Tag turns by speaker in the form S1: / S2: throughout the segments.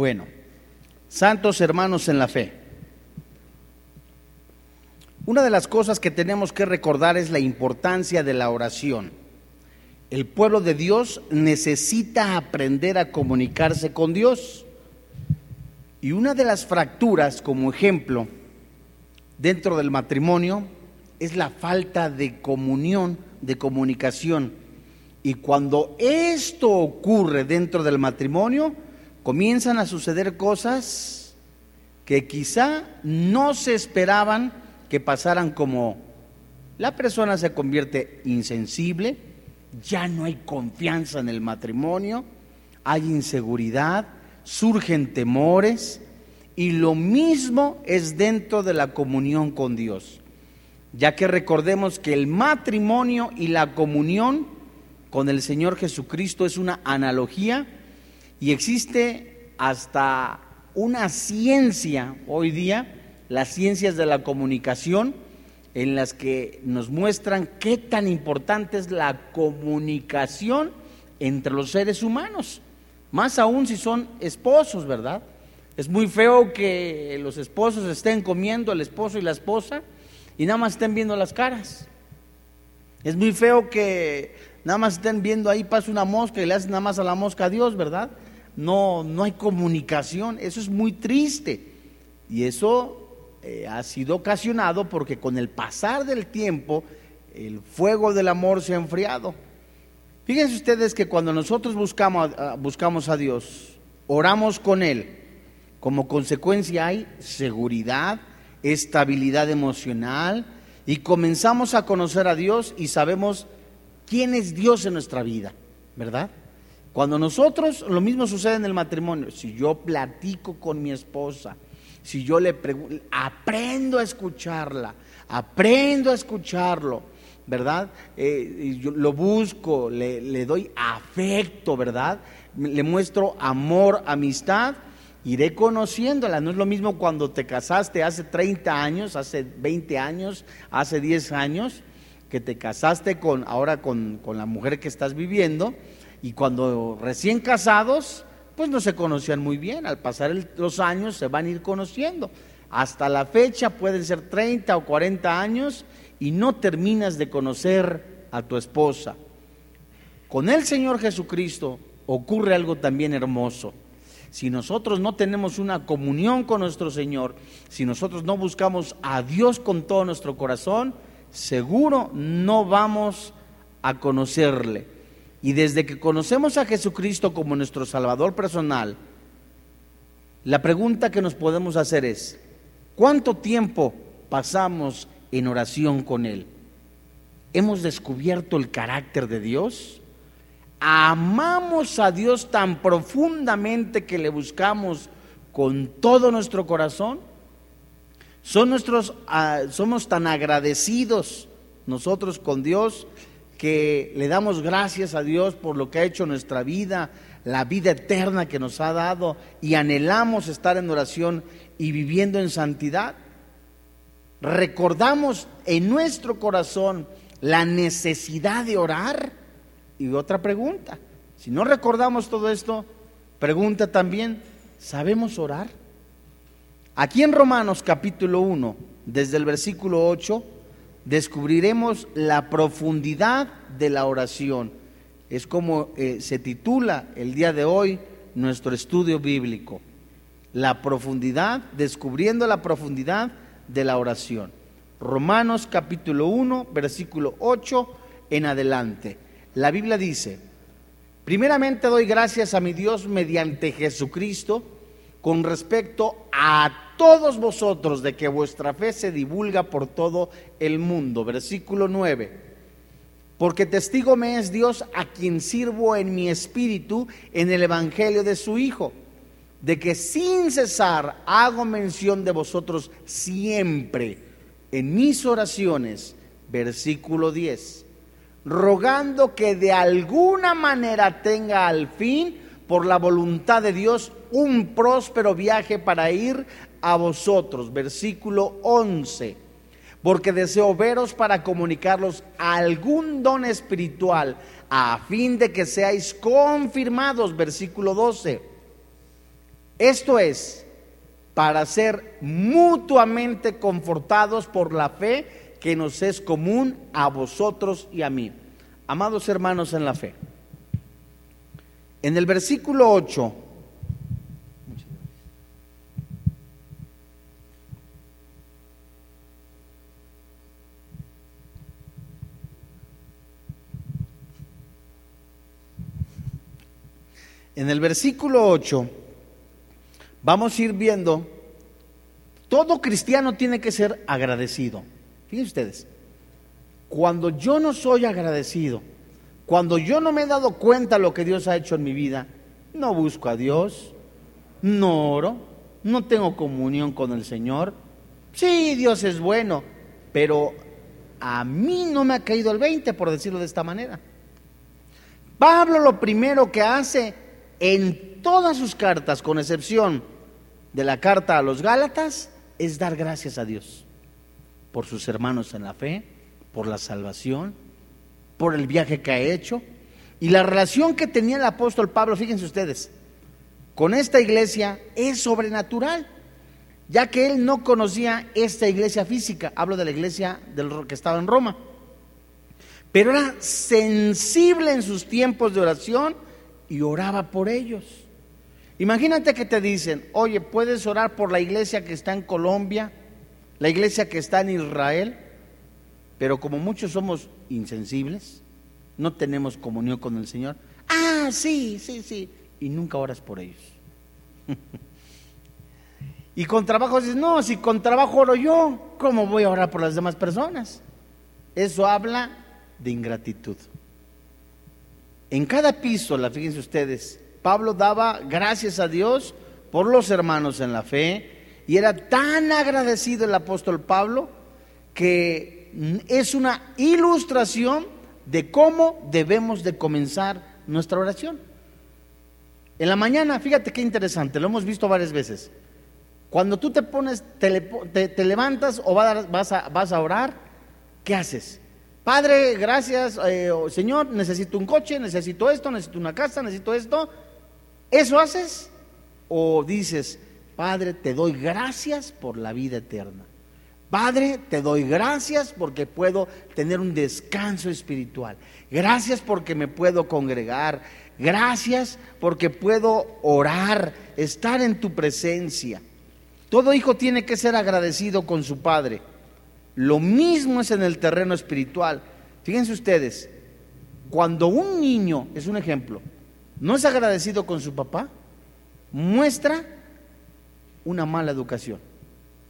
S1: Bueno, santos hermanos en la fe. Una de las cosas que tenemos que recordar es la importancia de la oración. El pueblo de Dios necesita aprender a comunicarse con Dios. Y una de las fracturas, como ejemplo, dentro del matrimonio, es la falta de comunión, de comunicación. Y cuando esto ocurre dentro del matrimonio, comienzan a suceder cosas que quizá no se esperaban que pasaran como la persona se convierte insensible, ya no hay confianza en el matrimonio, hay inseguridad, surgen temores y lo mismo es dentro de la comunión con Dios, ya que recordemos que el matrimonio y la comunión con el Señor Jesucristo es una analogía y existe hasta una ciencia hoy día, las ciencias de la comunicación, en las que nos muestran qué tan importante es la comunicación entre los seres humanos, más aún si son esposos, ¿verdad? Es muy feo que los esposos estén comiendo, el esposo y la esposa, y nada más estén viendo las caras. Es muy feo que nada más estén viendo ahí pasa una mosca y le hacen nada más a la mosca a Dios, ¿verdad? No, no hay comunicación, eso es muy triste. Y eso eh, ha sido ocasionado porque con el pasar del tiempo el fuego del amor se ha enfriado. Fíjense ustedes que cuando nosotros buscamos, buscamos a Dios, oramos con Él, como consecuencia hay seguridad, estabilidad emocional y comenzamos a conocer a Dios y sabemos quién es Dios en nuestra vida, ¿verdad? Cuando nosotros, lo mismo sucede en el matrimonio, si yo platico con mi esposa, si yo le pregunto, aprendo a escucharla, aprendo a escucharlo, ¿verdad? Eh, yo lo busco, le, le doy afecto, ¿verdad? Le muestro amor, amistad, iré conociéndola. No es lo mismo cuando te casaste hace 30 años, hace 20 años, hace 10 años, que te casaste con ahora con, con la mujer que estás viviendo, y cuando recién casados, pues no se conocían muy bien. Al pasar los años se van a ir conociendo. Hasta la fecha pueden ser 30 o 40 años y no terminas de conocer a tu esposa. Con el Señor Jesucristo ocurre algo también hermoso. Si nosotros no tenemos una comunión con nuestro Señor, si nosotros no buscamos a Dios con todo nuestro corazón, seguro no vamos a conocerle. Y desde que conocemos a Jesucristo como nuestro Salvador personal, la pregunta que nos podemos hacer es, ¿cuánto tiempo pasamos en oración con Él? ¿Hemos descubierto el carácter de Dios? ¿Amamos a Dios tan profundamente que le buscamos con todo nuestro corazón? ¿Son nuestros, ah, ¿Somos tan agradecidos nosotros con Dios que le damos gracias a Dios por lo que ha hecho nuestra vida, la vida eterna que nos ha dado y anhelamos estar en oración y viviendo en santidad. Recordamos en nuestro corazón la necesidad de orar. Y otra pregunta, si no recordamos todo esto, pregunta también, ¿sabemos orar? Aquí en Romanos capítulo 1, desde el versículo 8, descubriremos la profundidad de la oración. Es como eh, se titula el día de hoy nuestro estudio bíblico. La profundidad, descubriendo la profundidad de la oración. Romanos capítulo 1, versículo 8 en adelante. La Biblia dice, primeramente doy gracias a mi Dios mediante Jesucristo con respecto a todos vosotros de que vuestra fe se divulga por todo el mundo. Versículo 9. Porque testigo me es Dios a quien sirvo en mi espíritu en el Evangelio de su Hijo, de que sin cesar hago mención de vosotros siempre en mis oraciones. Versículo 10. Rogando que de alguna manera tenga al fin, por la voluntad de Dios, un próspero viaje para ir a vosotros. Versículo 11. Porque deseo veros para comunicarlos algún don espiritual a fin de que seáis confirmados. Versículo 12. Esto es para ser mutuamente confortados por la fe que nos es común a vosotros y a mí. Amados hermanos en la fe. En el versículo 8 En el versículo 8 vamos a ir viendo, todo cristiano tiene que ser agradecido. Fíjense ustedes, cuando yo no soy agradecido, cuando yo no me he dado cuenta de lo que Dios ha hecho en mi vida, no busco a Dios, no oro, no tengo comunión con el Señor. Sí, Dios es bueno, pero a mí no me ha caído el 20, por decirlo de esta manera. Pablo lo primero que hace en todas sus cartas, con excepción de la carta a los Gálatas, es dar gracias a Dios por sus hermanos en la fe, por la salvación, por el viaje que ha hecho y la relación que tenía el apóstol Pablo, fíjense ustedes, con esta iglesia es sobrenatural, ya que él no conocía esta iglesia física, hablo de la iglesia del, que estaba en Roma, pero era sensible en sus tiempos de oración y oraba por ellos. Imagínate que te dicen, oye, ¿puedes orar por la iglesia que está en Colombia, la iglesia que está en Israel? Pero como muchos somos insensibles, no tenemos comunión con el Señor. Ah, sí, sí, sí. Y nunca oras por ellos. y con trabajo dices, no, si con trabajo oro yo, ¿cómo voy a orar por las demás personas? Eso habla de ingratitud. En cada epístola, fíjense ustedes, Pablo daba gracias a Dios por los hermanos en la fe y era tan agradecido el apóstol Pablo que es una ilustración de cómo debemos de comenzar nuestra oración. En la mañana, fíjate qué interesante, lo hemos visto varias veces. Cuando tú te pones, te, levantas o vas a, orar, ¿qué haces? Padre, gracias, eh, Señor, necesito un coche, necesito esto, necesito una casa, necesito esto. ¿Eso haces? ¿O dices, Padre, te doy gracias por la vida eterna? Padre, te doy gracias porque puedo tener un descanso espiritual. Gracias porque me puedo congregar. Gracias porque puedo orar, estar en tu presencia. Todo hijo tiene que ser agradecido con su padre. Lo mismo es en el terreno espiritual. Fíjense ustedes, cuando un niño, es un ejemplo, no es agradecido con su papá, muestra una mala educación.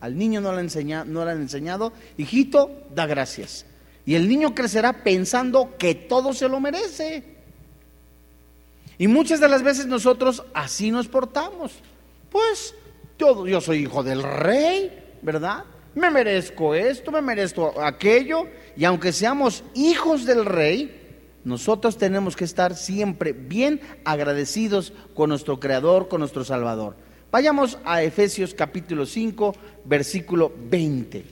S1: Al niño no le, enseña, no le han enseñado, hijito, da gracias. Y el niño crecerá pensando que todo se lo merece. Y muchas de las veces nosotros así nos portamos. Pues yo, yo soy hijo del rey, ¿verdad? me merezco esto, me merezco aquello, y aunque seamos hijos del rey, nosotros tenemos que estar siempre bien agradecidos con nuestro Creador, con nuestro Salvador. Vayamos a Efesios capítulo 5, versículo 20.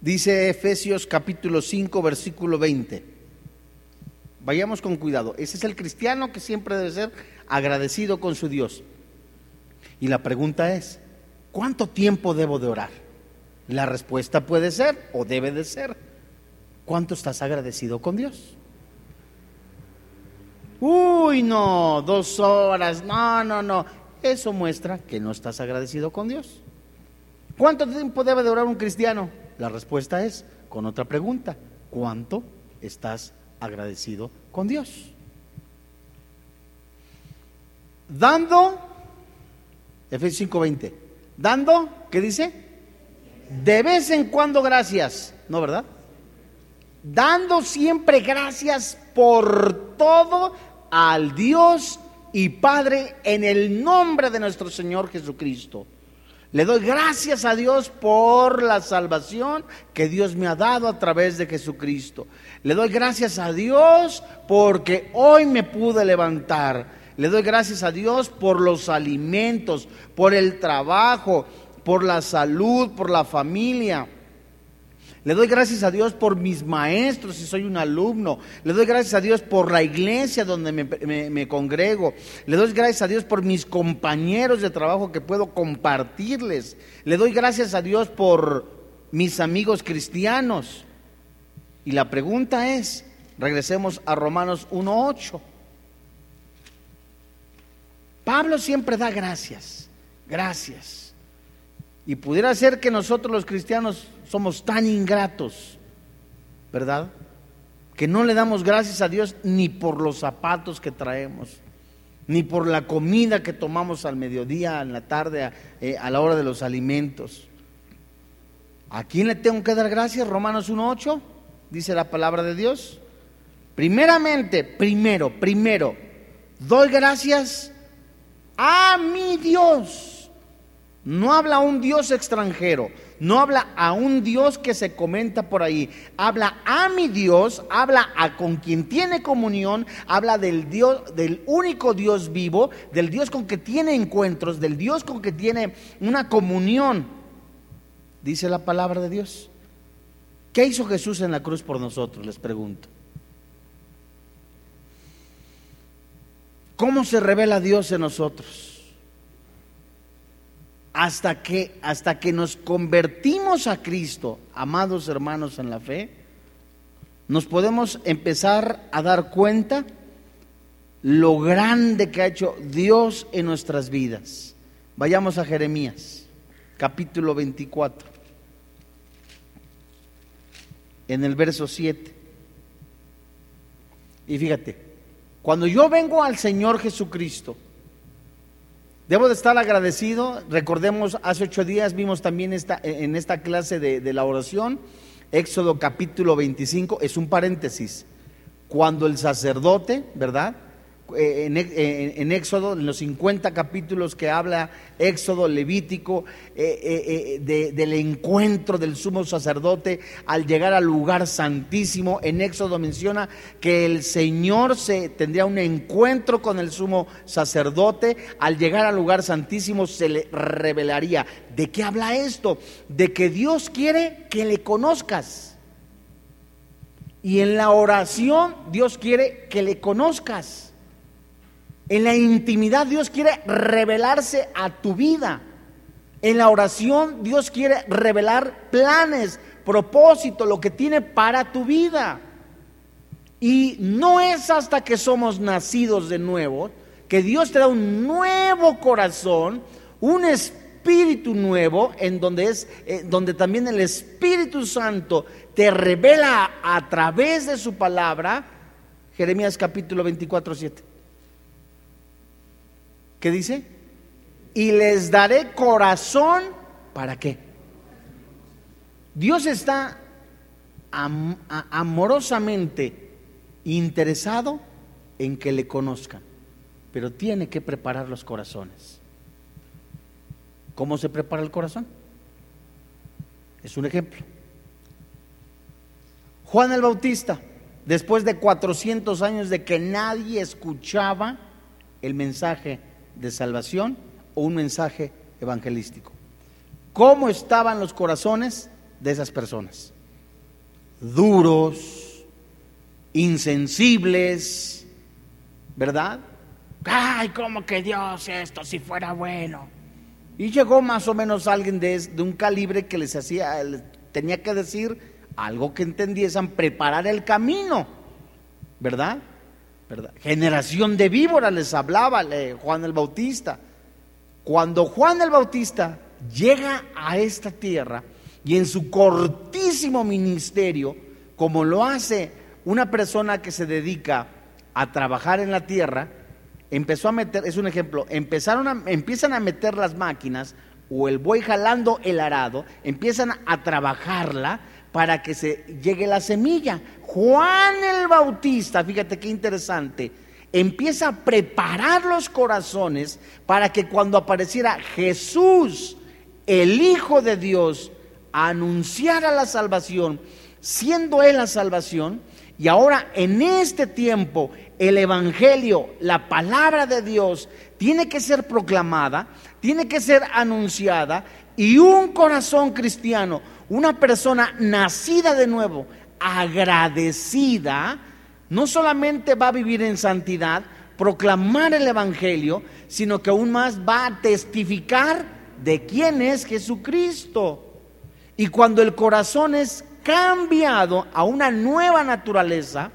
S1: Dice Efesios capítulo 5, versículo 20. Vayamos con cuidado. Ese es el cristiano que siempre debe ser agradecido con su Dios. Y la pregunta es, ¿cuánto tiempo debo de orar? La respuesta puede ser o debe de ser, ¿cuánto estás agradecido con Dios? Uy, no, dos horas, no, no, no. Eso muestra que no estás agradecido con Dios. ¿Cuánto tiempo debe de orar un cristiano? La respuesta es con otra pregunta. ¿Cuánto estás agradecido con Dios? Dando, Efesios 5:20, dando, ¿qué dice? De vez en cuando gracias, ¿no verdad? Dando siempre gracias por todo al Dios y Padre en el nombre de nuestro Señor Jesucristo le doy gracias a Dios por la salvación que Dios me ha dado a través de Jesucristo. Le doy gracias a Dios porque hoy me pude levantar. Le doy gracias a Dios por los alimentos, por el trabajo, por la salud, por la familia. Le doy gracias a Dios por mis maestros si soy un alumno. Le doy gracias a Dios por la iglesia donde me, congrego. Le doy gracias a Dios por mis compañeros de trabajo que puedo compartirles. Le doy gracias a Dios por mis amigos cristianos. Y la pregunta es, regresemos a Romanos 1.8. Pablo siempre da gracias, gracias. Y pudiera ser que nosotros los cristianos somos tan ingratos, ¿verdad? Que no le damos gracias a Dios ni por los zapatos que traemos, ni por la comida que tomamos al mediodía, en la tarde, a, eh, la hora de los alimentos. ¿A quién le tengo que dar gracias? Romanos 1.8, dice la palabra de Dios. Primeramente, primero, primero, doy gracias a mi Dios no habla a un Dios extranjero, no habla a un Dios que se comenta por ahí, habla a mi Dios, habla a con quien tiene comunión, habla del Dios, del único Dios vivo, del Dios con que tiene encuentros, del Dios con que tiene una comunión. Dice la palabra de Dios. ¿Qué hizo Jesús en la cruz por nosotros? Les pregunto. ¿Cómo se revela Dios en nosotros? hasta que, hasta que nos convertimos a Cristo, amados hermanos en la fe, nos podemos empezar a dar cuenta lo grande que ha hecho Dios en nuestras vidas. Vayamos a Jeremías, capítulo 24, en el verso 7. Y fíjate, cuando yo vengo al Señor Jesucristo, Debo de estar agradecido. Recordemos, hace ocho días vimos también esta, en esta clase de, de la oración, Éxodo capítulo 25, es un paréntesis. Cuando el sacerdote, ¿verdad? Eh, en, Éxodo, en los 50 capítulos que habla Éxodo, Levítico, eh, eh, del encuentro del sumo sacerdote al llegar al lugar santísimo. En Éxodo menciona que el Señor se tendría un encuentro con el sumo sacerdote. Al llegar al lugar santísimo se le revelaría. ¿De qué habla esto? De que Dios quiere que le conozcas. Y en la oración Dios quiere que le conozcas. En la intimidad Dios quiere revelarse a tu vida. En la oración Dios quiere revelar planes, propósito, lo que tiene para tu vida. Y no es hasta que somos nacidos de nuevo que Dios te da un nuevo corazón, un espíritu nuevo, en donde es eh, donde también el Espíritu Santo te revela a través de su palabra. Jeremías capítulo 24, 7. ¿Qué dice? Y les daré corazón, ¿para qué? Dios está amorosamente interesado en que le conozcan, pero tiene que preparar los corazones. ¿Cómo se prepara el corazón? Es un ejemplo. Juan el Bautista, después de 400 años de que nadie escuchaba el mensaje de salvación o un mensaje evangelístico. ¿Cómo estaban los corazones de esas personas? Duros, insensibles, ¿verdad? Ay, ¿cómo que Dios esto si fuera bueno? Y llegó más o menos alguien de, un calibre que les hacía, tenía que decir algo que entendiesen, preparar el camino, ¿verdad? Generación de víboras les hablaba Juan el Bautista. Cuando Juan el Bautista llega a esta tierra y en su cortísimo ministerio, como lo hace una persona que se dedica a trabajar en la tierra, empezó a meter, es un ejemplo, empezaron a, empiezan a meter las máquinas o el buey jalando el arado, empiezan a trabajarla para que se llegue la semilla. Juan el Bautista, fíjate qué interesante, empieza a preparar los corazones para que cuando apareciera Jesús, el Hijo de Dios, anunciara la salvación, siendo Él la salvación, y ahora en este tiempo el Evangelio, la palabra de Dios, tiene que ser proclamada, tiene que ser anunciada y un corazón cristiano, una persona nacida de nuevo, agradecida, no solamente va a vivir en santidad, proclamar el Evangelio, sino que aún más va a testificar de quién es Jesucristo. Y cuando el corazón es cambiado a una nueva naturaleza,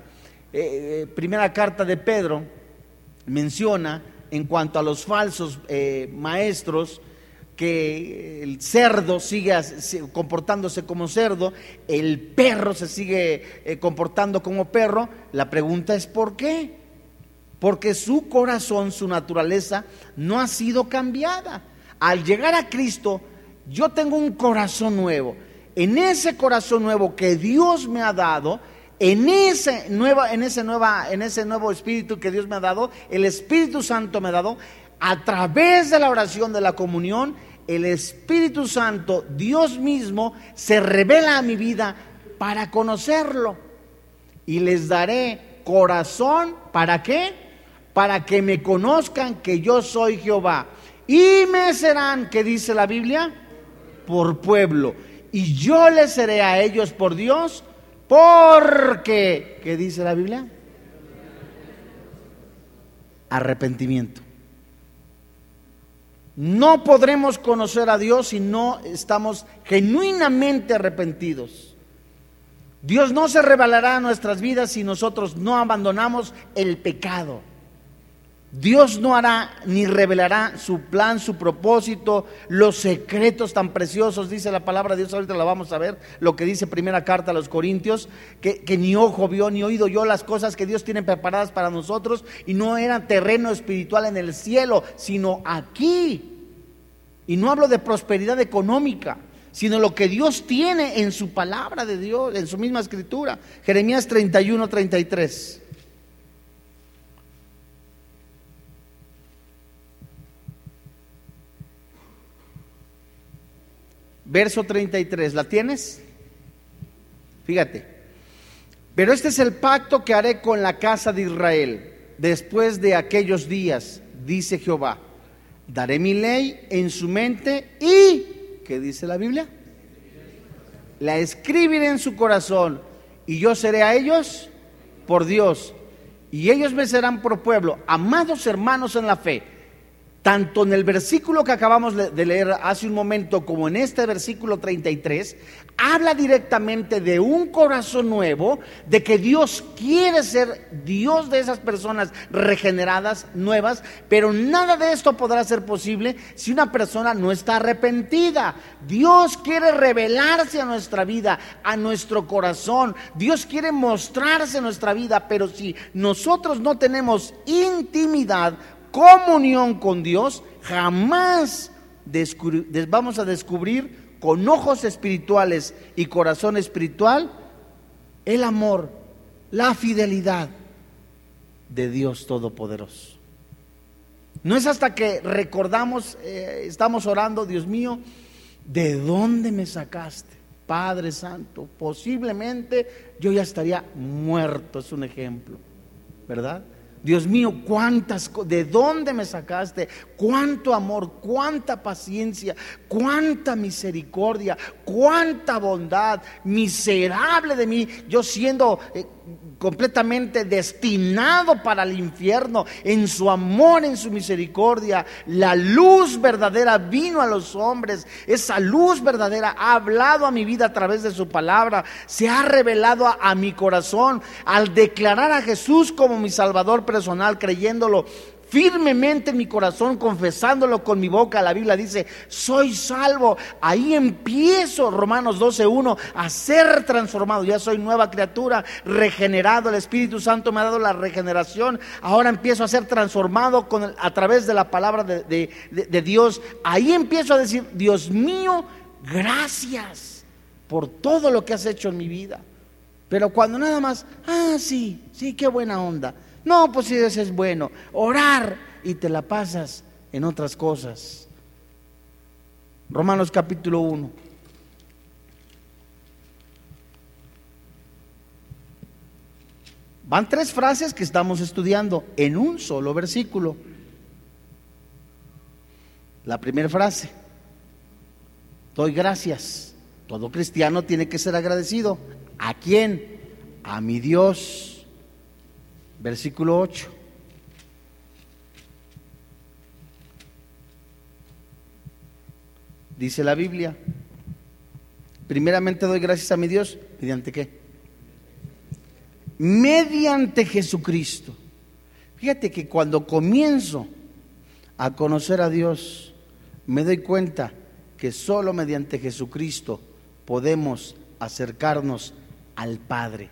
S1: eh, eh, primera carta de Pedro menciona en cuanto a los falsos eh, maestros, que el cerdo sigue comportándose como cerdo, el perro se sigue comportando como perro, la pregunta es ¿por qué? Porque su corazón, su naturaleza no ha sido cambiada. Al llegar a Cristo, yo tengo un corazón nuevo. En ese corazón nuevo que Dios me ha dado, en ese, nueva, en, ese nueva, en ese nuevo espíritu que Dios me ha dado, el Espíritu Santo me ha dado, a través de la oración de la comunión, el Espíritu Santo, Dios mismo, se revela a mi vida para conocerlo. Y les daré corazón, ¿para qué? Para que me conozcan que yo soy Jehová. Y me serán, ¿qué dice la Biblia? Por pueblo. Y yo les seré a ellos por Dios porque, ¿qué dice la Biblia? Arrepentimiento. No podremos conocer a Dios si no estamos genuinamente arrepentidos. Dios no se revelará a nuestras vidas si nosotros no abandonamos el pecado. Dios no hará ni revelará su plan, su propósito, los secretos tan preciosos, dice la palabra de Dios, ahorita la vamos a ver, lo que dice primera carta a los Corintios, que, que ni ojo vio ni oído yo las cosas que Dios tiene preparadas para nosotros y no eran terreno espiritual en el cielo, sino aquí. Y no hablo de prosperidad económica, sino lo que Dios tiene en su palabra de Dios, en su misma escritura. Jeremías 31, 33. Verso 33, ¿la tienes? Fíjate. Pero este es el pacto que haré con la casa de Israel después de aquellos días, dice Jehová. Daré mi ley en su mente y, ¿qué dice la Biblia? La escribiré en su corazón y yo seré a ellos por Dios y ellos me serán por pueblo. Amados hermanos en la fe, tanto en el versículo que acabamos de leer hace un momento como en este versículo 33, habla directamente de un corazón nuevo, de que Dios quiere ser Dios de esas personas regeneradas, nuevas, pero nada de esto podrá ser posible si una persona no está arrepentida. Dios quiere revelarse a nuestra vida, a nuestro corazón. Dios quiere mostrarse en nuestra vida, pero si nosotros no tenemos intimidad, comunión con Dios, jamás vamos a descubrir con ojos espirituales y corazón espiritual el amor, la fidelidad de Dios Todopoderoso. No es hasta que recordamos, eh, estamos orando, Dios mío, ¿de dónde me sacaste? Padre Santo, posiblemente yo ya estaría muerto, es un ejemplo, ¿verdad? Dios mío, cuántas, ¿de dónde me sacaste? Cuánto amor, cuánta paciencia, cuánta misericordia, cuánta bondad, miserable de mí, yo siendo eh, completamente destinado para el infierno, en su amor, en su misericordia. La luz verdadera vino a los hombres, esa luz verdadera ha hablado a mi vida a través de su palabra, se ha revelado a, a mi corazón al declarar a Jesús como mi Salvador personal, creyéndolo firmemente en mi corazón, confesándolo con mi boca. La Biblia dice, soy salvo. Ahí empiezo, Romanos 12.1, a ser transformado. Ya soy nueva criatura, regenerado. El Espíritu Santo me ha dado la regeneración. Ahora empiezo a ser transformado con a través de la palabra de, de Dios. Ahí empiezo a decir, Dios mío, gracias por todo lo que has hecho en mi vida. Pero cuando nada más, ah, sí, sí, qué buena onda no, pues si eso es bueno. Orar y te la pasas en otras cosas. Romanos capítulo 1. Van tres frases que estamos estudiando en un solo versículo. La primera frase, doy gracias. Todo cristiano tiene que ser agradecido. ¿A quién? A mi Dios. Versículo 8. Dice la Biblia, primeramente doy gracias a mi Dios, ¿mediante qué? Mediante Jesucristo. Fíjate que cuando comienzo a conocer a Dios, me doy cuenta que solo mediante Jesucristo podemos acercarnos al Padre,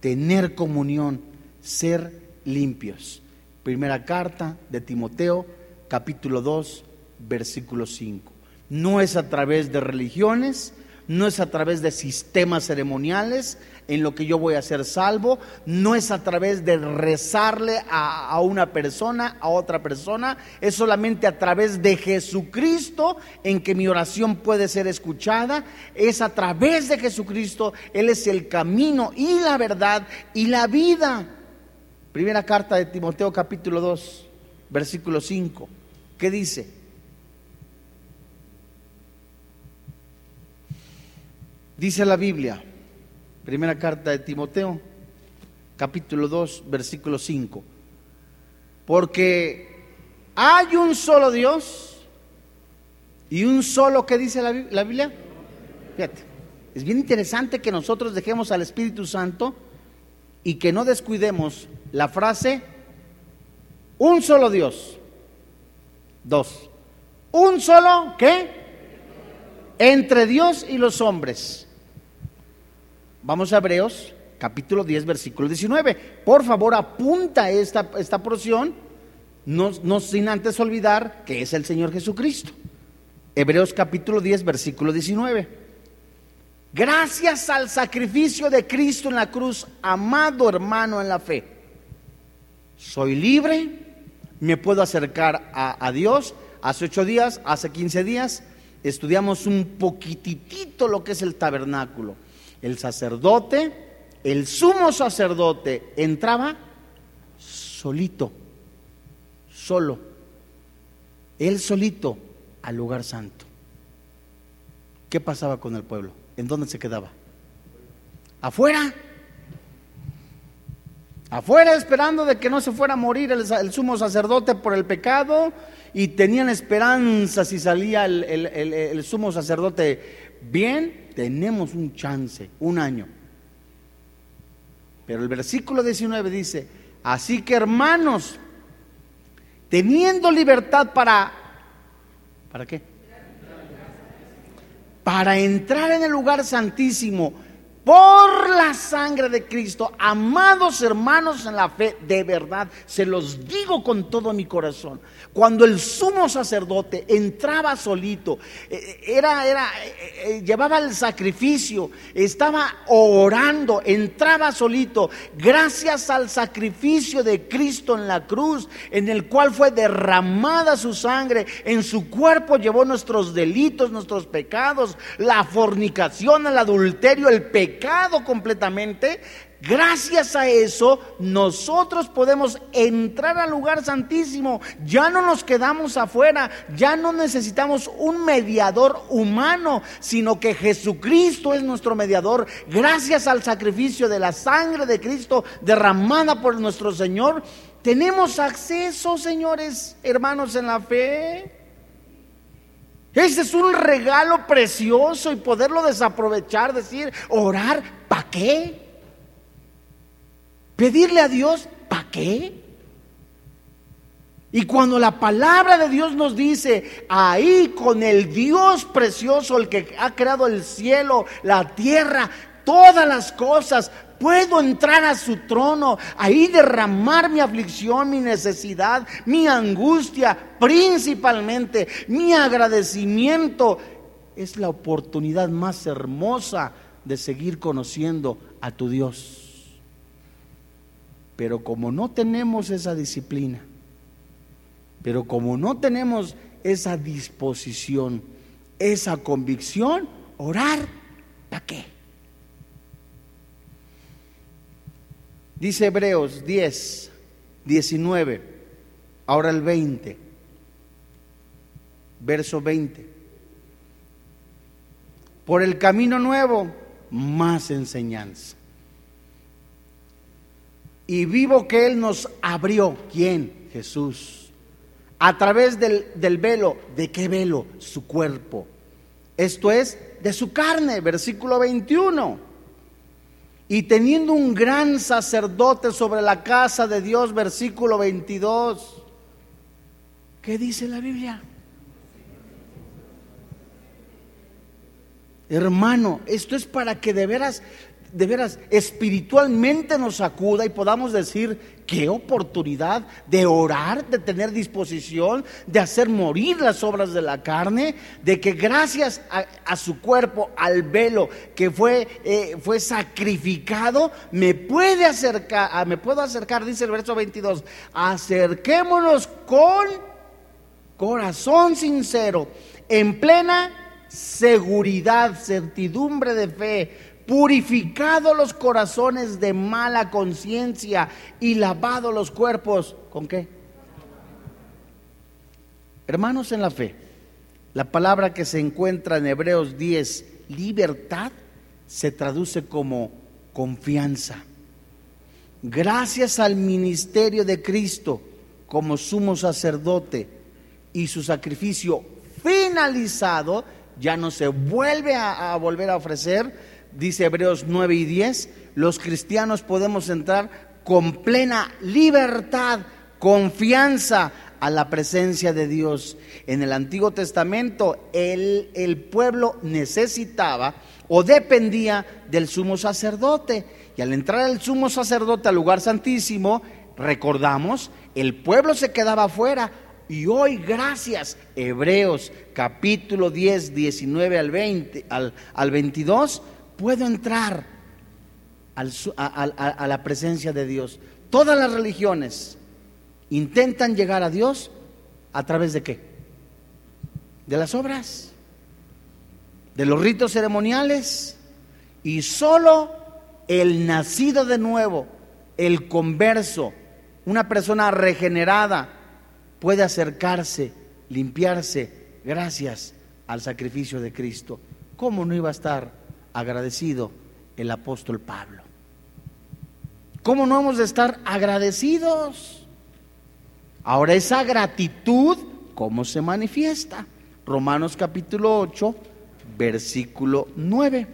S1: tener comunión, ser limpios. Primera carta de Timoteo, capítulo 2, versículo 5. No es a través de religiones, no es a través de sistemas ceremoniales en lo que yo voy a ser salvo, no es a través de rezarle a, una persona, a otra persona, es solamente a través de Jesucristo en que mi oración puede ser escuchada, es a través de Jesucristo, Él es el camino y la verdad y la vida. Primera carta de Timoteo capítulo 2, versículo 5, ¿qué dice? Dice la Biblia, primera carta de Timoteo, capítulo 2, versículo 5, porque hay un solo Dios y un solo, ¿qué dice la, la Biblia? Fíjate, es bien interesante que nosotros dejemos al Espíritu Santo y que no descuidemos la frase, un solo Dios. Dos, un solo, ¿qué? Entre Dios y los hombres. Vamos a Hebreos, capítulo 10, versículo 19. Por favor, apunta esta, esta porción, no, no sin antes olvidar que es el Señor Jesucristo. Hebreos capítulo 10, versículo 19. Gracias al sacrificio de Cristo en la cruz, amado hermano en la fe, soy libre, me puedo acercar a, Dios. Hace ocho días, hace quince días, estudiamos un poquitito lo que es el tabernáculo el sacerdote, el sumo sacerdote, entraba solito, solo, él solito al lugar santo. ¿Qué pasaba con el pueblo? ¿En dónde se quedaba? Afuera. Afuera esperando de que no se fuera a morir el, sumo sacerdote por el pecado y tenían esperanza si salía el sumo sacerdote bien tenemos un chance, un año. Pero el versículo 19 dice, así que hermanos, teniendo libertad para, ¿para qué? Para entrar en el lugar santísimo por la sangre de Cristo, amados hermanos en la fe, de verdad, se los digo con todo mi corazón. Cuando el sumo sacerdote entraba solito, eh, era, era, eh, eh, llevaba el sacrificio, estaba orando, entraba solito, gracias al sacrificio de Cristo en la cruz, en el cual fue derramada su sangre, en su cuerpo llevó nuestros delitos, nuestros pecados, la fornicación, el adulterio, el completamente, gracias a eso nosotros podemos entrar al lugar santísimo. Ya no nos quedamos afuera, ya no necesitamos un mediador humano, sino que Jesucristo es nuestro mediador. Gracias al sacrificio de la sangre de Cristo derramada por nuestro Señor, tenemos acceso, señores, hermanos en la fe. Ese es un regalo precioso y poderlo desaprovechar, decir, orar, ¿para qué? Pedirle a Dios, ¿para qué? Y cuando la palabra de Dios nos dice, ahí con el Dios precioso, el que ha creado el cielo, la tierra, todas las cosas, puedo entrar a su trono, ahí derramar mi aflicción, mi necesidad, mi angustia, principalmente mi agradecimiento. Es la oportunidad más hermosa de seguir conociendo a tu Dios. Pero como no tenemos esa disciplina, pero como no tenemos esa disposición, esa convicción, orar, ¿para qué? Dice Hebreos 10, 19, ahora el 20. verso 20. Por el camino nuevo, más enseñanza. Y vivo que Él nos abrió. ¿Quién? Jesús. A través del, del velo. ¿De qué velo? Su cuerpo. Esto es de su carne, versículo 21. Y teniendo un gran sacerdote sobre la casa de Dios, versículo 22. ¿Qué dice la Biblia? Hermano, esto es para que de veras, de veras, espiritualmente nos sacuda y podamos decir, qué oportunidad de orar, de tener disposición, de hacer morir las obras de la carne, de que gracias a, su cuerpo, al velo que fue, eh, fue sacrificado, me puede acercar, ah, me puedo acercar, dice el verso 22, acerquémonos con corazón sincero, en plena seguridad, certidumbre de fe, purificado los corazones de mala conciencia y lavado los cuerpos. ¿Con qué? Hermanos en la fe, la palabra que se encuentra en Hebreos 10, libertad, se traduce como confianza. Gracias al ministerio de Cristo como sumo sacerdote y su sacrificio finalizado, ya no se vuelve a, volver a ofrecer, dice Hebreos 9 y 10, los cristianos podemos entrar con plena libertad, confianza a la presencia de Dios. En el Antiguo Testamento el, el pueblo necesitaba o dependía del sumo sacerdote. Y al entrar el sumo sacerdote al lugar santísimo, recordamos, el pueblo se quedaba afuera y hoy, gracias, Hebreos capítulo 10, 19 al, 20, al, al 22, puedo entrar a, la presencia de Dios. Todas las religiones intentan llegar a Dios a través de qué? De las obras, de los ritos ceremoniales y solo el nacido de nuevo, el converso, una persona regenerada, puede acercarse, limpiarse gracias al sacrificio de Cristo. ¿Cómo no iba a estar agradecido el apóstol Pablo? ¿Cómo no hemos de estar agradecidos? Ahora esa gratitud, ¿cómo se manifiesta? Romanos capítulo 8, versículo 9.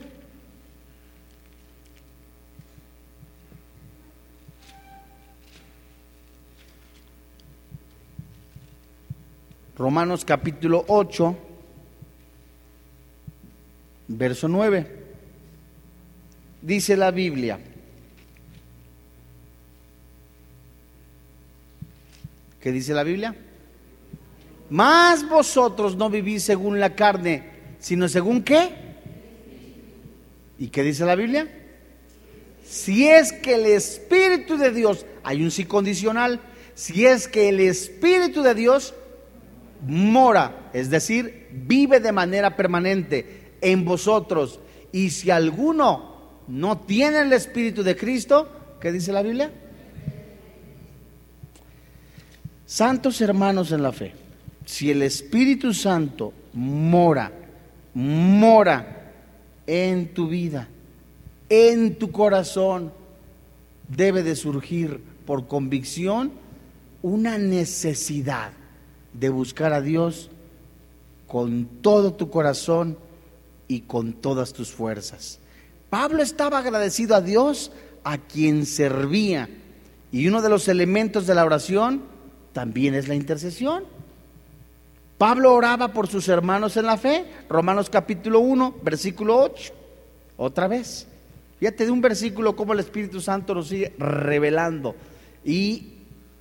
S1: Romanos capítulo 8, verso 9. Dice la Biblia. ¿Qué dice la Biblia? Más vosotros no vivís según la carne, sino según qué? ¿Y qué dice la Biblia? Si es que el Espíritu de Dios, hay un sí condicional, si es que el Espíritu de Dios mora, es decir, vive de manera permanente en vosotros. Y si alguno no tiene el Espíritu de Cristo, ¿qué dice la Biblia? Santos hermanos en la fe, si el Espíritu Santo mora, mora en tu vida, en tu corazón, debe de surgir por convicción una necesidad de buscar a Dios con todo tu corazón y con todas tus fuerzas. Pablo estaba agradecido a Dios a quien servía. Y uno de los elementos de la oración también es la intercesión. Pablo oraba por sus hermanos en la fe, Romanos capítulo 1, versículo 8. Otra vez. Fíjate de un versículo como el Espíritu Santo nos sigue revelando. Y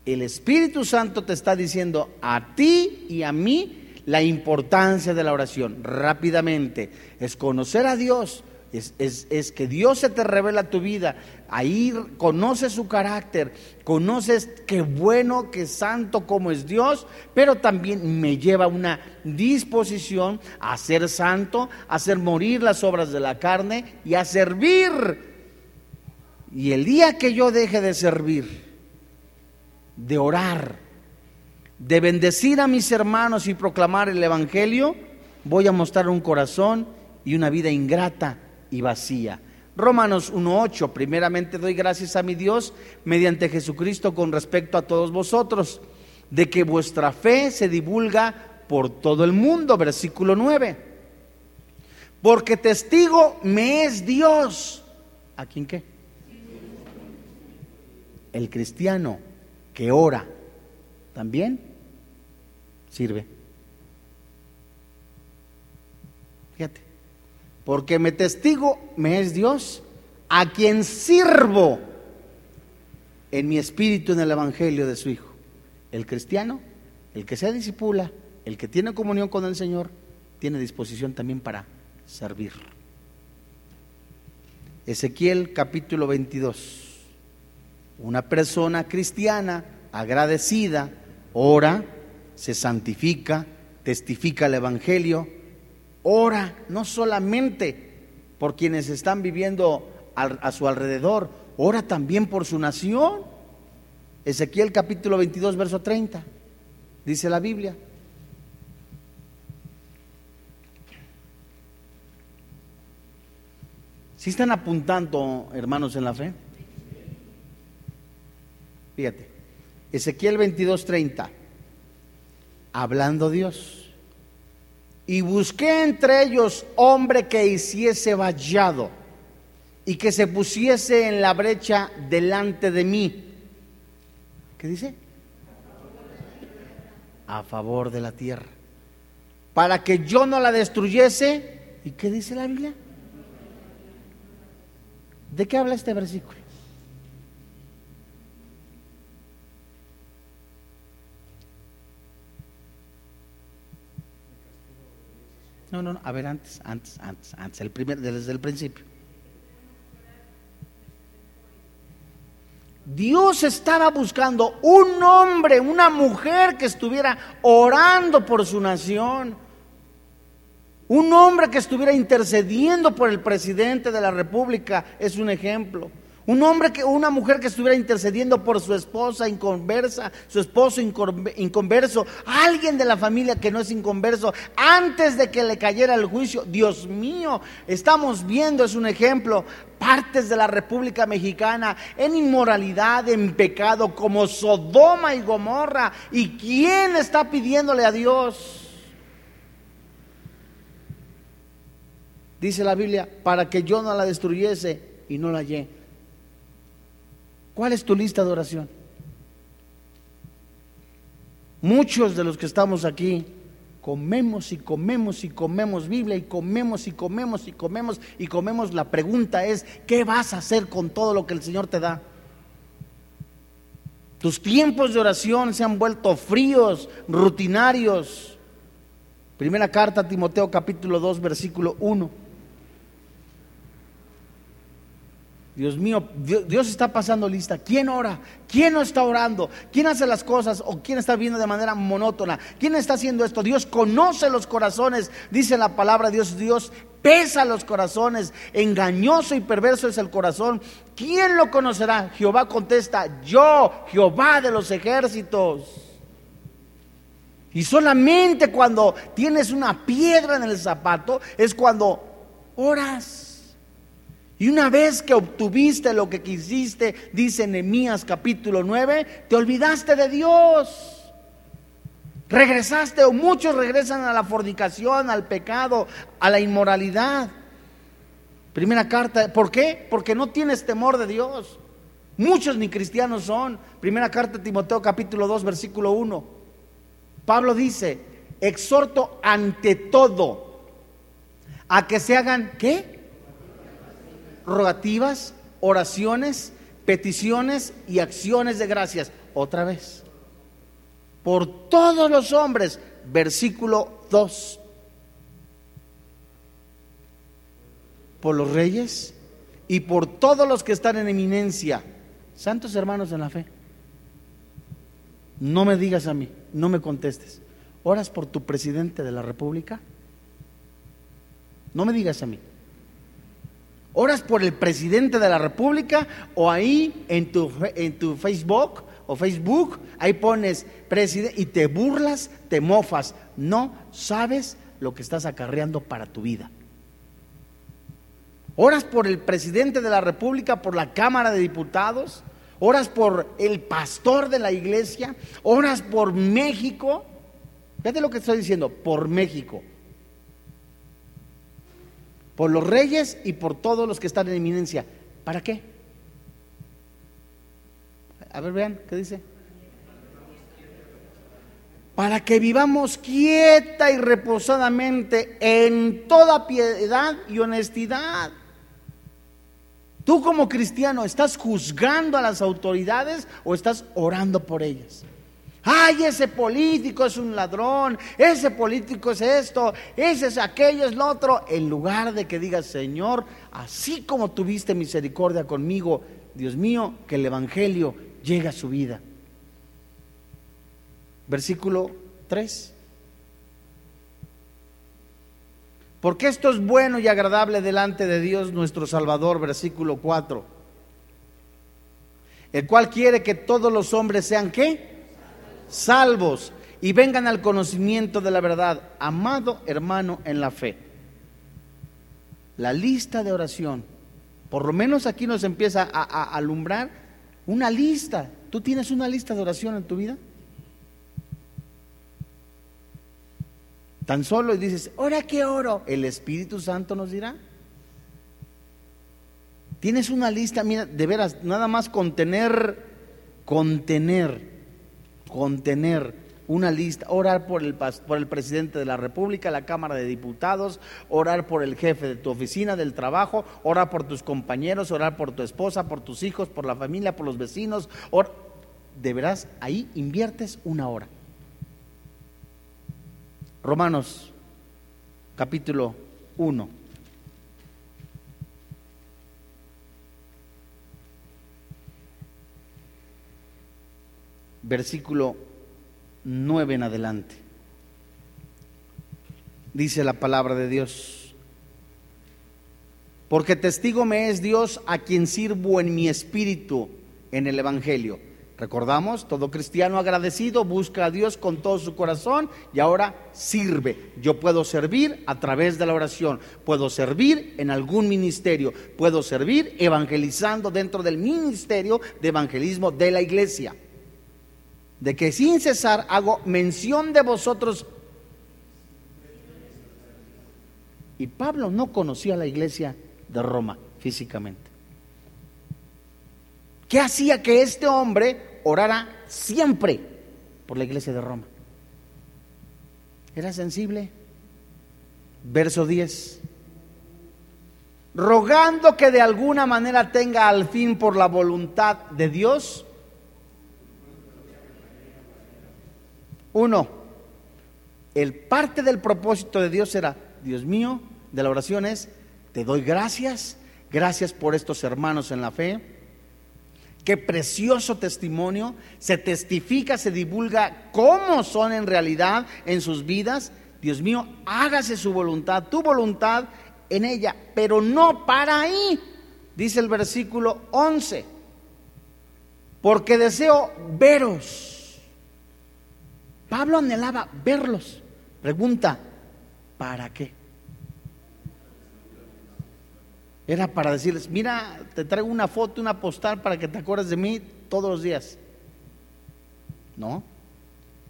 S1: el Espíritu Santo te está diciendo a ti y a mí la importancia de la oración. Rápidamente, es conocer a Dios, es, que Dios se te revela tu vida. Ahí conoces su carácter, conoces qué bueno, qué santo como es Dios, pero también me lleva una disposición a ser santo, a hacer morir las obras de la carne y a servir. Y el día que yo deje de servir, de orar, de bendecir a mis hermanos y proclamar el Evangelio, voy a mostrar un corazón y una vida ingrata y vacía. Romanos 1.8, primeramente doy gracias a mi Dios mediante Jesucristo con respecto a todos vosotros, de que vuestra fe se divulga por todo el mundo, versículo 9. Porque testigo me es Dios. ¿A quién qué? El cristiano que ora también sirve. Fíjate, porque me testigo me es Dios, a quien sirvo en mi espíritu en el Evangelio de su Hijo. El cristiano, el que se disipula, el que tiene comunión con el Señor, tiene disposición también para servir. Ezequiel capítulo 22. Una persona cristiana agradecida ora, se santifica, testifica el Evangelio, ora no solamente por quienes están viviendo a, su alrededor, ora también por su nación. Ezequiel capítulo 22, verso 30, dice la Biblia. Si están apuntando, hermanos, en la fe? Fíjate, Ezequiel 22, 30, hablando Dios. Y busqué entre ellos hombre que hiciese vallado y que se pusiese en la brecha delante de mí. ¿Qué dice? A favor de la tierra. Para que yo no la destruyese. ¿Y qué dice la Biblia? ¿De qué habla este versículo? No, no, no, a ver, antes, antes, antes, antes, el primer, desde el principio. Dios estaba buscando un hombre, una mujer que estuviera orando por su nación. Un hombre que estuviera intercediendo por el presidente de la República es un ejemplo. Un hombre que, una mujer que estuviera intercediendo por su esposa inconversa, su esposo inconverso, alguien de la familia que no es inconverso, antes de que le cayera el juicio. Dios mío, estamos viendo, es un ejemplo, partes de la República Mexicana en inmoralidad, en pecado, como Sodoma y Gomorra. ¿Y quién está pidiéndole a Dios? Dice la Biblia, para que yo no la destruyese y no la hallé. ¿Cuál es tu lista de oración? Muchos de los que estamos aquí comemos y comemos y comemos Biblia y comemos y comemos y comemos y comemos. La pregunta es, ¿qué vas a hacer con todo lo que el Señor te da? Tus tiempos de oración se han vuelto fríos, rutinarios. Primera carta a Timoteo capítulo 2 versículo 1. Dios mío, Dios, está pasando lista. ¿Quién ora? ¿Quién no está orando? ¿Quién hace las cosas o quién está viendo de manera monótona? ¿Quién está haciendo esto? Dios conoce los corazones, dice la palabra Dios. Dios pesa los corazones. Engañoso y perverso es el corazón. ¿Quién lo conocerá? Jehová contesta, yo, Jehová de los ejércitos. Y solamente cuando tienes una piedra en el zapato es cuando oras. Y una vez que obtuviste lo que quisiste, dice Nehemías capítulo 9, te olvidaste de Dios. Regresaste o muchos regresan a la fornicación, al pecado, a la inmoralidad. Primera carta, ¿por qué? Porque no tienes temor de Dios. Muchos ni cristianos son. Primera carta de Timoteo capítulo 2 versículo 1. Pablo dice, exhorto ante todo a que se hagan, ¿qué? Rogativas, oraciones, peticiones y acciones de gracias. Otra vez. Por todos los hombres, versículo 2. Por los reyes y por todos los que están en eminencia. Santos hermanos en la fe. No me digas a mí, no me contestes. ¿Oras por tu presidente de la República? No me digas a mí. ¿Oras por el presidente de la República o ahí en tu, en tu Facebook o Facebook, ahí pones presidente y te burlas, te mofas. No sabes lo que estás acarreando para tu vida. Oras por el presidente de la República, por la Cámara de Diputados, oras por el pastor de la iglesia, oras por México. Fíjate lo que estoy diciendo, por México. Por los reyes y por todos los que están en eminencia. ¿Para qué? A ver, vean, ¿qué dice? Para que vivamos quieta y reposadamente en toda piedad y honestidad. Tú como cristiano, ¿estás juzgando a las autoridades o estás orando por ellas? Ay, ese político es un ladrón, ese político es esto, ese es aquello, es lo otro. En lugar de que digas, Señor, así como tuviste misericordia conmigo, Dios mío, que el Evangelio llegue a su vida. Versículo 3. Porque esto es bueno y agradable delante de Dios nuestro Salvador, versículo 4. El cual quiere que todos los hombres sean qué? Salvos y vengan al conocimiento de la verdad. Amado hermano en la fe. La lista de oración, por lo menos aquí nos empieza a, alumbrar una lista. ¿Tú tienes una lista de oración en tu vida? Tan solo y dices, ¿ahora qué oro? El Espíritu Santo nos dirá. Tienes una lista, mira, de veras, nada más contener, contener, contener una lista, orar por el, por el presidente de la República, la Cámara de Diputados, orar por el jefe de tu oficina, del trabajo, orar por tus compañeros, orar por tu esposa, por tus hijos, por la familia, por los vecinos. de veras, ahí inviertes una hora. Romanos capítulo 1. Versículo 9 en adelante. Dice la palabra de Dios. Porque testigo me es Dios a quien sirvo en mi espíritu en el Evangelio Recordamos, todo cristiano agradecido busca a Dios con todo su corazón y ahora sirve. Yo puedo servir a través de la oración, puedo servir en algún ministerio, puedo servir evangelizando dentro del ministerio de evangelismo de la iglesia. De que sin cesar hago mención de vosotros. Y Pablo no conocía la iglesia de Roma físicamente. ¿Qué hacía que este hombre orara siempre por la iglesia de Roma? Era sensible. Verso 10. Rogando que de alguna manera tenga al fin por la voluntad de Dios. Uno, el parte del propósito de Dios era, Dios mío, de la oración es, te doy gracias, gracias por estos hermanos en la fe, Qué precioso testimonio. Se testifica, se divulga cómo son en realidad en sus vidas. Dios mío, hágase su voluntad, tu voluntad en ella, pero no para ahí. Dice el versículo 11. Porque deseo veros. Pablo anhelaba verlos. Pregunta, ¿para qué? Era para decirles, mira, te traigo una foto, una postal para que te acuerdes de mí todos los días. ¿No?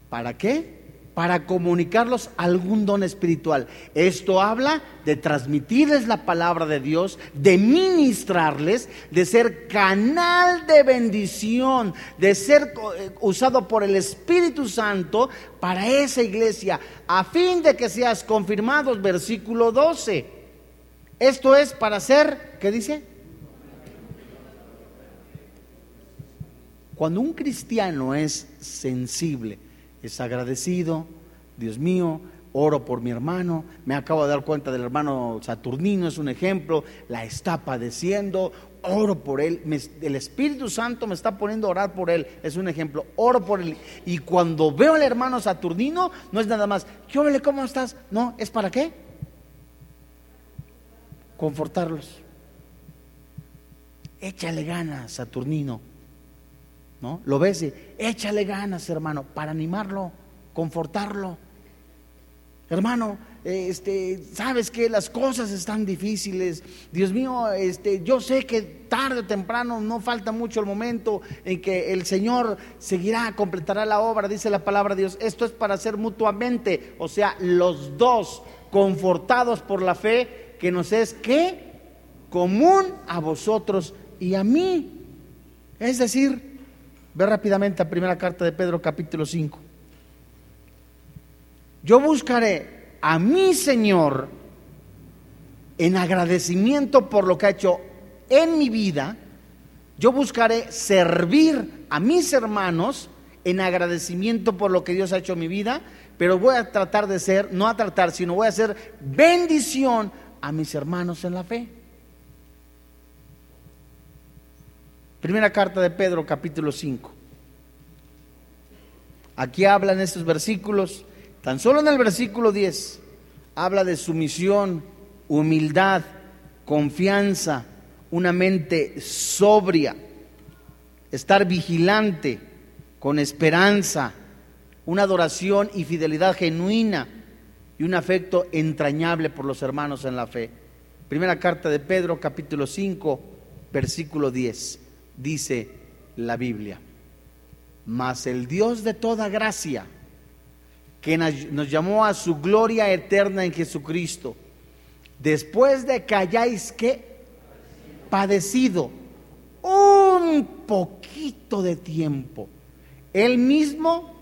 S1: ¿Para qué? Para comunicarlos algún don espiritual. Esto habla de transmitirles la palabra de Dios, de ministrarles, de ser canal de bendición, de ser eh, usado por el Espíritu Santo para esa iglesia, a fin de que seas confirmados, versículo 12 esto es para ser, ¿qué dice? Cuando un cristiano es sensible, es agradecido, Dios mío, oro por mi hermano, me acabo de dar cuenta del hermano Saturnino, es un ejemplo, la está padeciendo, oro por él, el Espíritu Santo me está poniendo a orar por él, es un ejemplo, oro por él. Y cuando veo al hermano Saturnino, no es nada más, ¿qué cómo estás? No, ¿es para qué? confortarlos. Échale ganas, Saturnino. ¿No? Lo ves y échale ganas, hermano, para animarlo, confortarlo. Hermano, este, sabes que las cosas están difíciles. Dios mío, este, yo sé que tarde o temprano no falta mucho el momento en que el Señor seguirá, completará la obra, dice la palabra de Dios. Esto es para hacer mutuamente, o sea, los dos confortados por la fe que nos es que común a vosotros y a mí. Es decir, ve rápidamente a primera carta de Pedro capítulo 5. Yo buscaré a mi Señor en agradecimiento por lo que ha hecho en mi vida, yo buscaré servir a mis hermanos en agradecimiento por lo que Dios ha hecho en mi vida, pero voy a tratar de ser, no a tratar, sino voy a hacer bendición a mis hermanos en la fe. Primera carta de Pedro, capítulo 5. Aquí hablan estos versículos Tan solo en el versículo 10 habla de sumisión, humildad, confianza, una mente sobria, estar vigilante, con esperanza, una adoración y fidelidad genuina y un afecto entrañable por los hermanos en la fe. Primera carta de Pedro, capítulo 5, versículo 10, dice la Biblia, mas el Dios de toda gracia, que nos llamó a su gloria eterna en Jesucristo, después de que hayáis que padecido un poquito de tiempo, Él mismo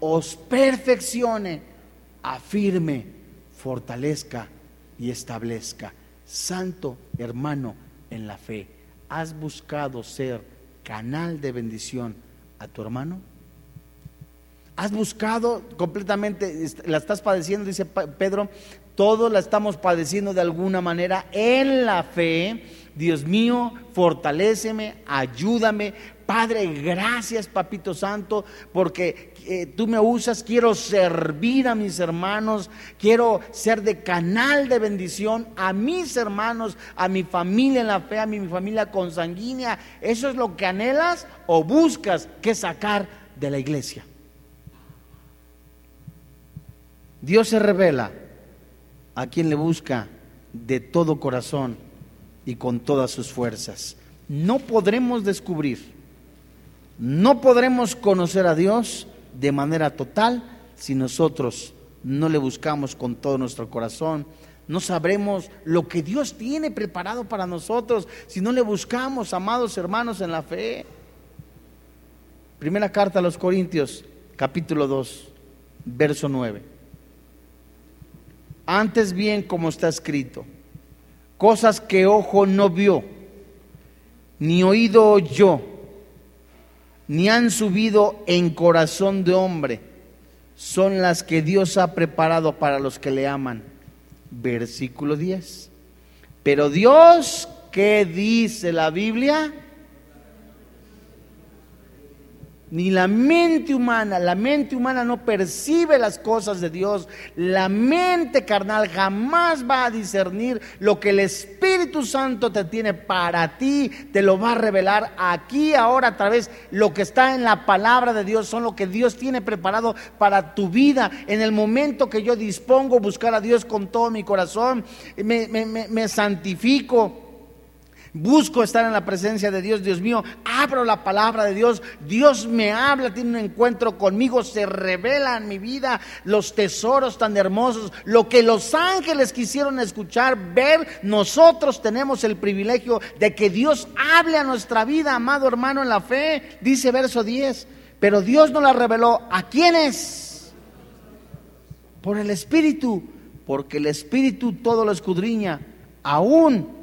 S1: os perfeccione, afirme, fortalezca y establezca. Santo hermano en la fe, ¿has buscado ser canal de bendición a tu hermano? has buscado completamente, la estás padeciendo, dice Pedro, todos la estamos padeciendo de alguna manera en la fe. Dios mío, fortaléceme, ayúdame. Padre, gracias, Papito Santo, porque eh, tú me usas. Quiero servir a mis hermanos, quiero ser de canal de bendición a mis hermanos, a mi familia en la fe, a mi, mi familia consanguínea. ¿Eso es lo que anhelas o buscas que sacar de la iglesia? Dios se revela a quien le busca de todo corazón y con todas sus fuerzas. No podremos descubrir, no podremos conocer a Dios de manera total si nosotros no le buscamos con todo nuestro corazón. No sabremos lo que Dios tiene preparado para nosotros si no le buscamos, amados hermanos, en la fe. Primera carta a los Corintios, capítulo 2, verso 9. Antes bien, como está escrito, cosas que ojo no vio, ni oído oyó, ni han subido en corazón de hombre, son las que Dios ha preparado para los que le aman. Versículo 10. Pero Dios, ¿qué dice la Biblia? Ni la mente humana, la mente humana no percibe las cosas de Dios. La mente carnal jamás va a discernir lo que el Espíritu Santo te tiene para ti. Te lo va a revelar aquí, ahora, a través lo que está en la palabra de Dios. Son lo que Dios tiene preparado para tu vida. En el momento que yo dispongo buscar a Dios con todo mi corazón, me, me santifico Busco estar en la presencia de Dios, Dios mío, abro la palabra de Dios, Dios me habla, tiene un encuentro conmigo, se revela en mi vida los tesoros tan hermosos, lo que los ángeles quisieron escuchar, ver, nosotros tenemos el privilegio de que Dios hable a nuestra vida, amado hermano en la fe, dice verso 10, pero Dios no la reveló a quiénes, por el Espíritu, porque el Espíritu todo lo escudriña, aún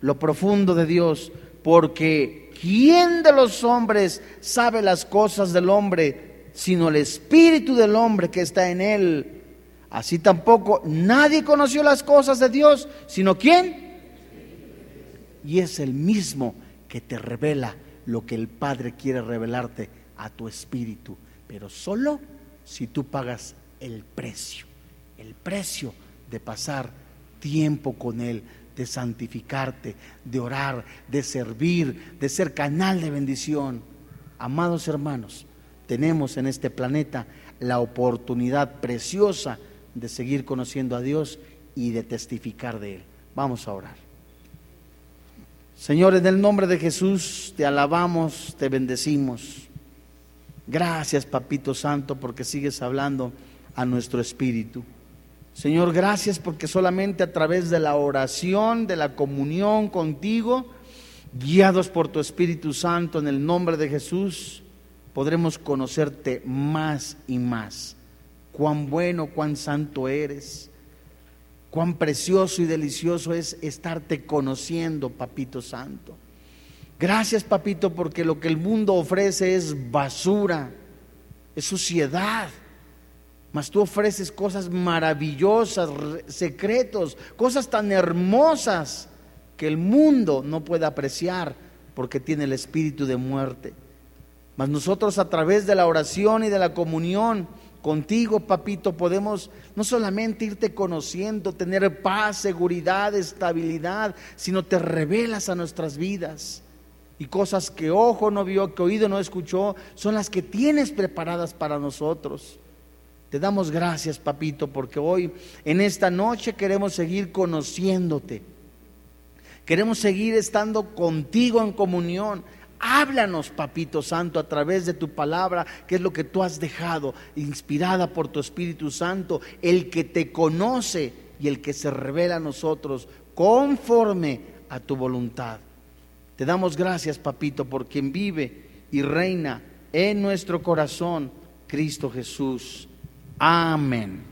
S1: lo profundo de Dios, porque ¿quién de los hombres sabe las cosas del hombre sino el espíritu del hombre que está en él? Así tampoco nadie conoció las cosas de Dios, sino quién? Y es el mismo que te revela lo que el Padre quiere revelarte a tu espíritu, pero solo si tú pagas el precio, el precio de pasar tiempo con Él, de santificarte, de orar, de servir, de ser canal de bendición. Amados hermanos, tenemos en este planeta la oportunidad preciosa de seguir conociendo a Dios y de testificar de Él. Vamos a orar. Señor, en el nombre de Jesús te alabamos, te bendecimos. Gracias, Papito Santo, porque sigues hablando a nuestro espíritu. Señor, gracias porque solamente a través de la oración, de la comunión contigo, guiados por tu Espíritu Santo en el nombre de Jesús, podremos conocerte más y más. Cuán bueno, cuán santo eres. Cuán precioso y delicioso es estarte conociendo, Papito Santo. Gracias, Papito, porque lo que el mundo ofrece es basura, es suciedad. Mas tú ofreces cosas maravillosas, secretos, cosas tan hermosas que el mundo no puede apreciar porque tiene el espíritu de muerte. Mas nosotros a través de la oración y de la comunión contigo, papito, podemos no solamente irte conociendo, tener paz, seguridad, estabilidad, sino te revelas a nuestras vidas. Y cosas que ojo no vio, que oído no escuchó, son las que tienes preparadas para nosotros. Te damos gracias, papito, porque hoy, en esta noche, queremos seguir conociéndote. Queremos seguir estando contigo en comunión. Háblanos, Papito Santo, a través de tu palabra, que es lo que tú has dejado, inspirada por tu Espíritu Santo, el que te conoce y el que se revela a nosotros conforme a tu voluntad. Te damos gracias, Papito, por quien vive y reina en nuestro corazón, Cristo Jesús. Amen.